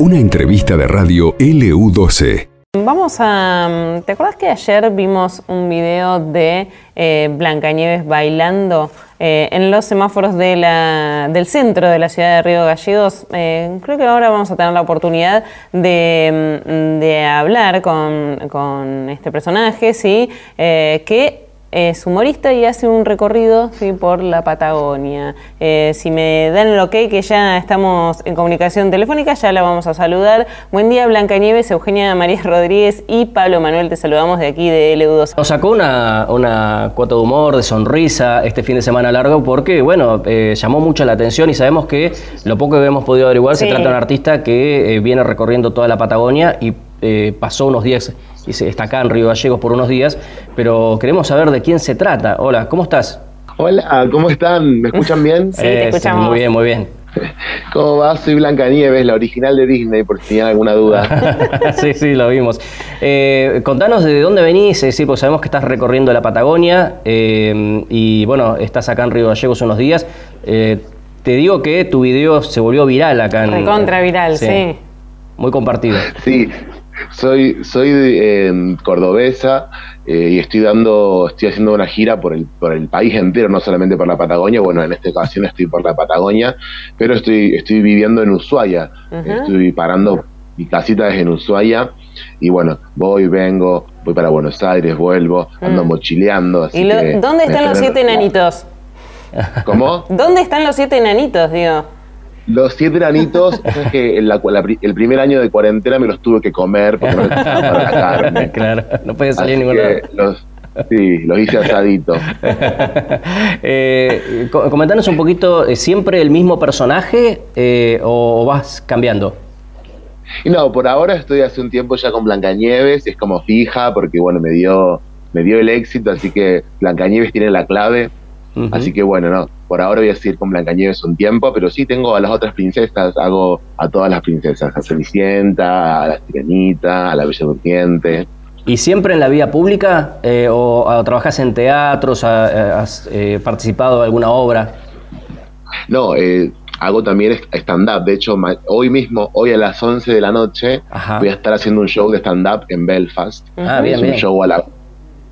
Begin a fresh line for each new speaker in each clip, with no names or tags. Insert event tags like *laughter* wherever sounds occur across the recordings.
Una entrevista de radio LU12.
Vamos a... ¿Te acuerdas que ayer vimos un video de eh, Blancanieves bailando eh, en los semáforos de la, del centro de la ciudad de Río Gallegos? Eh, creo que ahora vamos a tener la oportunidad de, mm, de hablar con, con, este personaje, ¿sí? que es humorista y hace un recorrido ¿sí? por la Patagonia. Eh, si me dan el ok que ya estamos en comunicación telefónica, ya la vamos a saludar. Buen día, Blanca Nieves, Eugenia María *laughs* Rodríguez y Pablo Manuel, te saludamos de aquí de LU2.
Nos sacó una, una cuota de humor, de sonrisa este fin de semana largo porque, bueno, eh, llamó mucho la atención y sabemos que lo poco que hemos podido averiguar se trata de un artista que eh, viene recorriendo toda la Patagonia y pasó unos días y está acá en Río Gallegos por unos días, pero queremos saber de quién se trata. Hola, ¿cómo estás?
Hola, ¿cómo están? ¿Me escuchan bien?
Sí, te escuchamos.
Muy bien, muy bien. *laughs*
¿Cómo va? Soy Blanca Nieves, la original de Disney, por si tienen alguna duda. *laughs*
sí, sí, lo vimos. Eh, contanos de dónde venís, sí, porque sabemos que estás recorriendo la Patagonia eh, y bueno, estás acá en Río Gallegos unos días. Eh, te digo que tu video se volvió viral acá en...
Recontra viral, sí.
Muy compartido.
Sí, soy, soy em, cordobesa eh, y estoy dando, estoy haciendo una gira por el, por el país entero, no solamente por la Patagonia. Bueno, en esta ocasión estoy por la Patagonia, pero estoy, estoy viviendo en Ushuaia. Estoy parando mi casita es en Ushuaia y bueno, voy, vengo, voy para Buenos Aires, vuelvo, ando mm. mochileando.
¿Y dónde están los siete enanitos?
¿Cómo?
¿Dónde están los siete enanitos, digo?
Los siete granitos, *laughs* es que el primer año de cuarentena me los tuve que comer porque no para la carne. *laughs*
Claro, no puede salir ningún
los, Sí, los hice asaditos. *laughs*
eh, comentanos un poquito, ¿siempre el mismo personaje eh, o vas cambiando?
Y no, por ahora estoy hace un tiempo ya con Blancanieves, es como fija porque bueno, me dio, me dio el éxito, así que Blancanieves tiene la clave. Así que bueno, no, por ahora voy a seguir con Blancanieves un tiempo, pero sí tengo a las otras princesas, hago a todas las princesas, a Cenicienta, a la Sirenita, a la Bella Durmiente.
¿Y siempre en la vía pública eh, o, trabajas en teatros, has eh, participado en alguna obra?
No, eh, hago también stand-up. De hecho, hoy mismo, hoy a las 11 de la noche, voy a estar haciendo un show de stand-up en Belfast.
Ah, bien,
es un show a la,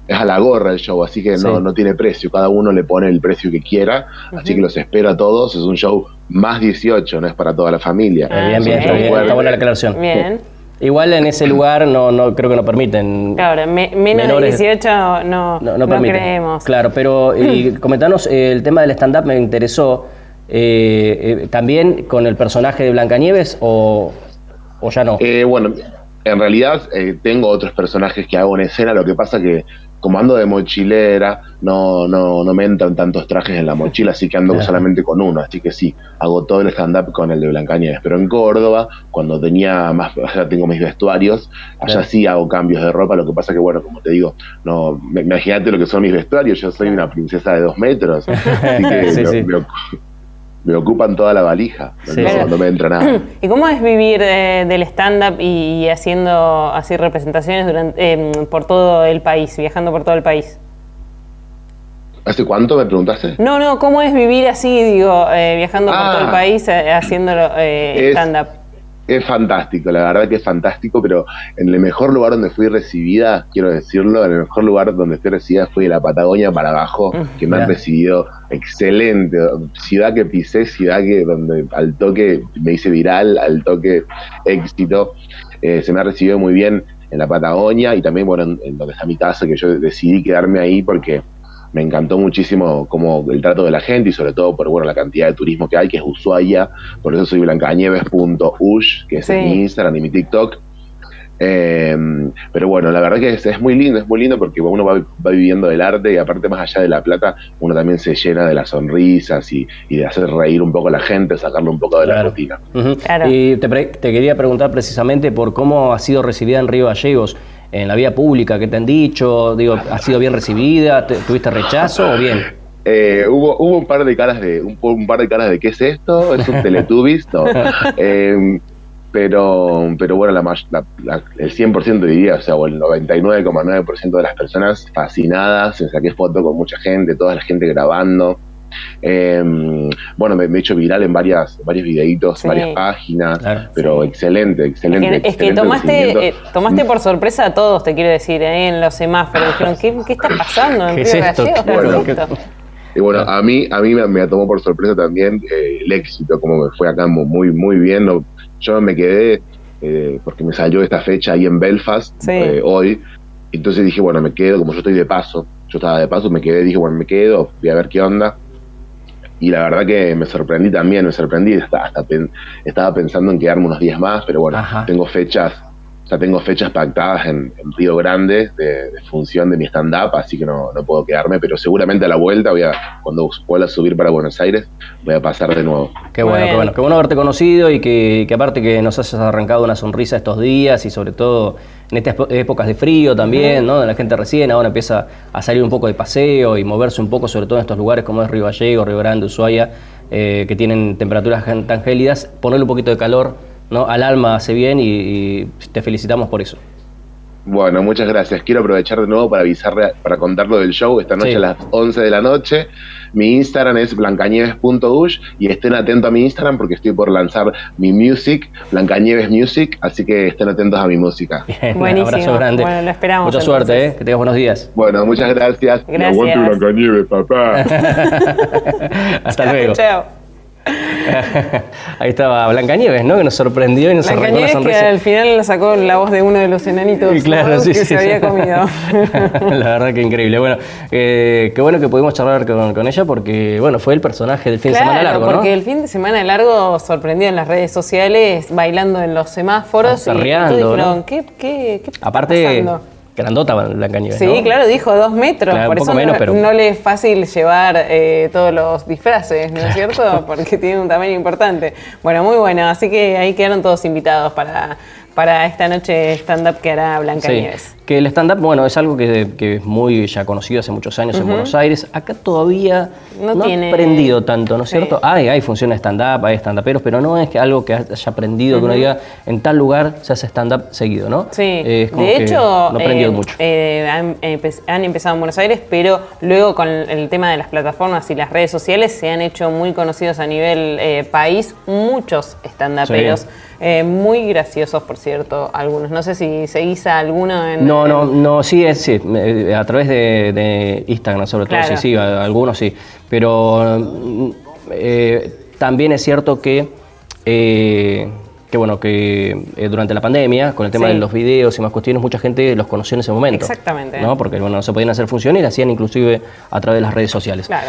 es a la gorra el show, así que no, no tiene precio, cada uno le pone el precio que quiera, así que los espero a todos, es un show más 18, no es para toda la familia.
bien, bien, está buena la aclaración.
Bien.
Igual en ese lugar no, no creo que no permiten.
Claro, menos de 18 no, no, no, creemos.
Claro, pero y *clears throat* comentanos, eh, el tema del stand-up me interesó. Eh, eh, ¿También con el personaje de Blancanieves o, o ya no?
bueno, en realidad tengo otros personajes que hago en escena, lo que pasa que como ando de mochilera, no, no, no me entran tantos trajes en la mochila, así que ando solamente con uno. Así que sí, hago todo el stand-up con el de Blancanieves. Pero en Córdoba, cuando tenía más, *laughs* ya tengo mis vestuarios, allá sí hago cambios de ropa. Lo que pasa que, bueno, como te digo, no imagínate lo que son mis vestuarios. Yo soy una princesa de dos metros. Así que *laughs* me ocupan toda la valija, no, me entra nada. *clears throat*
¿Y cómo es vivir eh, del stand-up y, haciendo así representaciones durante, em, por todo el país, viajando por todo el país?
¿Hace cuánto me preguntaste?
No, no, ¿cómo es vivir así, digo, eh, viajando por todo el ah. país eh, haciendo stand-up?
Es fantástico, la verdad que es fantástico, pero en el mejor lugar donde fui recibida, quiero decirlo, en el mejor lugar donde fui recibida fue de la Patagonia para abajo, que me han recibido excelente. Ciudad que pisé, ciudad que donde al toque me hice viral, al toque éxito. Eh, se me ha recibido muy bien en la Patagonia y también, bueno, en, en donde está mi casa, que yo decidí quedarme ahí porque me encantó muchísimo como el trato de la gente y sobre todo por bueno la cantidad de turismo que hay, que es Ushuaia, por eso soy blancanieves.ush, que es mi Instagram y mi TikTok. Em, pero bueno, la verdad que es, muy lindo, es muy lindo porque uno va, viviendo del arte y aparte más allá de la plata, uno también se llena de las sonrisas y, de hacer reír un poco a la gente, sacarlo un poco de la rutina.
Y te, te, quería preguntar precisamente por cómo ha sido recibida en Río Gallegos en la vía pública? ¿Qué te han dicho? Digo, ¿Ha sido bien recibida? ¿Tuviste rechazo o bien?
Eh, hubo, hubo un par de caras de un, par de caras de qué es esto, es un Teletubbies, *laughs* em, pero, pero bueno, la, la, el 100% diría, o sea, o el 99,9% de las personas fascinadas, se saqué foto con mucha gente, toda la gente grabando. Em, bueno, me, he hecho viral en varias, varios videitos, varias páginas, pero excelente, excelente.
Es que, tomaste, eh, tomaste por sorpresa a todos, te quiero decir, ¿eh? en los semáforos. Dijeron, ¿qué, qué está pasando en ¿Qué
y bueno, a mí, a mí me, tomó por sorpresa también eh, el éxito, como me fue acá muy, muy bien. yo me quedé, eh, porque me salió esta fecha ahí en Belfast eh, hoy. Entonces dije, bueno, me quedo, como yo estoy de paso, yo estaba de paso, me quedé, dije, bueno, me quedo, voy a ver qué onda. Y la verdad que me sorprendí también, me sorprendí, hasta, hasta estaba pensando en quedarme unos días más, pero bueno, tengo fechas ya tengo fechas pactadas en, Río Grande de, función de mi stand-up, así que no, no, puedo quedarme, pero seguramente a la vuelta, voy a, cuando vuelva a subir para Buenos Aires, voy a pasar de nuevo.
Qué bueno, qué bueno. Qué bueno haberte conocido y que, que, aparte que nos hayas arrancado una sonrisa estos días y sobre todo en estas épocas de frío también, ¿no? La gente recién ahora empieza a salir un poco de paseo y moverse un poco, sobre todo en estos lugares como es Río Gallego, Río Grande, Ushuaia, eh, que tienen temperaturas tan gélidas, ponerle un poquito de calor ¿no? al alma hace bien y, te felicitamos por eso.
Bueno, muchas gracias. Quiero aprovechar de nuevo para avisarle, para contarlo del show esta noche a las 11 de la noche. Mi Instagram es blancanieves.ush y estén atentos a mi Instagram porque estoy por lanzar mi music, Blancanieves Music, así que estén atentos a mi música.
Buenísimo. *laughs* Un abrazo grande. Bueno, lo esperamos.
Mucha suerte, ¿eh? que tengas buenos días.
Bueno, muchas gracias.
Gracias. Y aguante
Blancanieves, papá. *laughs*
Hasta luego. Chao. *laughs* Ahí estaba Blanca Nieves, ¿no? Que nos sorprendió y nos
arrancó una sonrisa. que al final sacó la voz de uno de los enanitos que se había comido. *laughs*
la verdad que increíble. Bueno, eh, qué bueno que pudimos charlar con, ella porque, bueno, fue el personaje del fin de semana largo,
¿no? porque el fin de semana largo sorprendió en las redes sociales, bailando en los semáforos.
y,
dijeron, ¿qué, qué, qué
Aparte, pasando? Grandota Blanca Nieves.
Sí, claro, dijo dos metros. por eso no, le es fácil llevar eh, todos los disfraces, ¿no es cierto? *laughs* Porque tiene un tamaño importante. Bueno, muy bueno. Así que ahí quedaron todos invitados para, para esta noche stand-up que hará Blanca Nieves.
Que el stand-up, bueno, es algo que, es muy ya conocido hace muchos años en Buenos Aires. Acá todavía no, tiene... ha aprendido tanto, ¿no es cierto? Hay, hay funciones stand-up, hay stand-uperos, pero no es que algo que haya aprendido, que uno diga, en tal lugar se hace stand-up seguido, ¿no?
Sí, de hecho, no aprendido eh, mucho. Eh, han, empezado en Buenos Aires, pero luego con el tema de las plataformas y las redes sociales se han hecho muy conocidos a nivel eh, país muchos stand-uperos. Muy graciosos, por cierto, algunos. No sé si seguís a alguno en...
No, no, no, sí, es, sí, a través de, Instagram sobre todo, sí, sí, algunos sí. Pero eh, también es cierto que, eh, que bueno, que eh, durante la pandemia, con el tema de los videos y más cuestiones, mucha gente los conoció en ese momento.
Exactamente.
¿no? Porque bueno, no se podían hacer funciones y las hacían inclusive a través de las redes sociales.
Claro.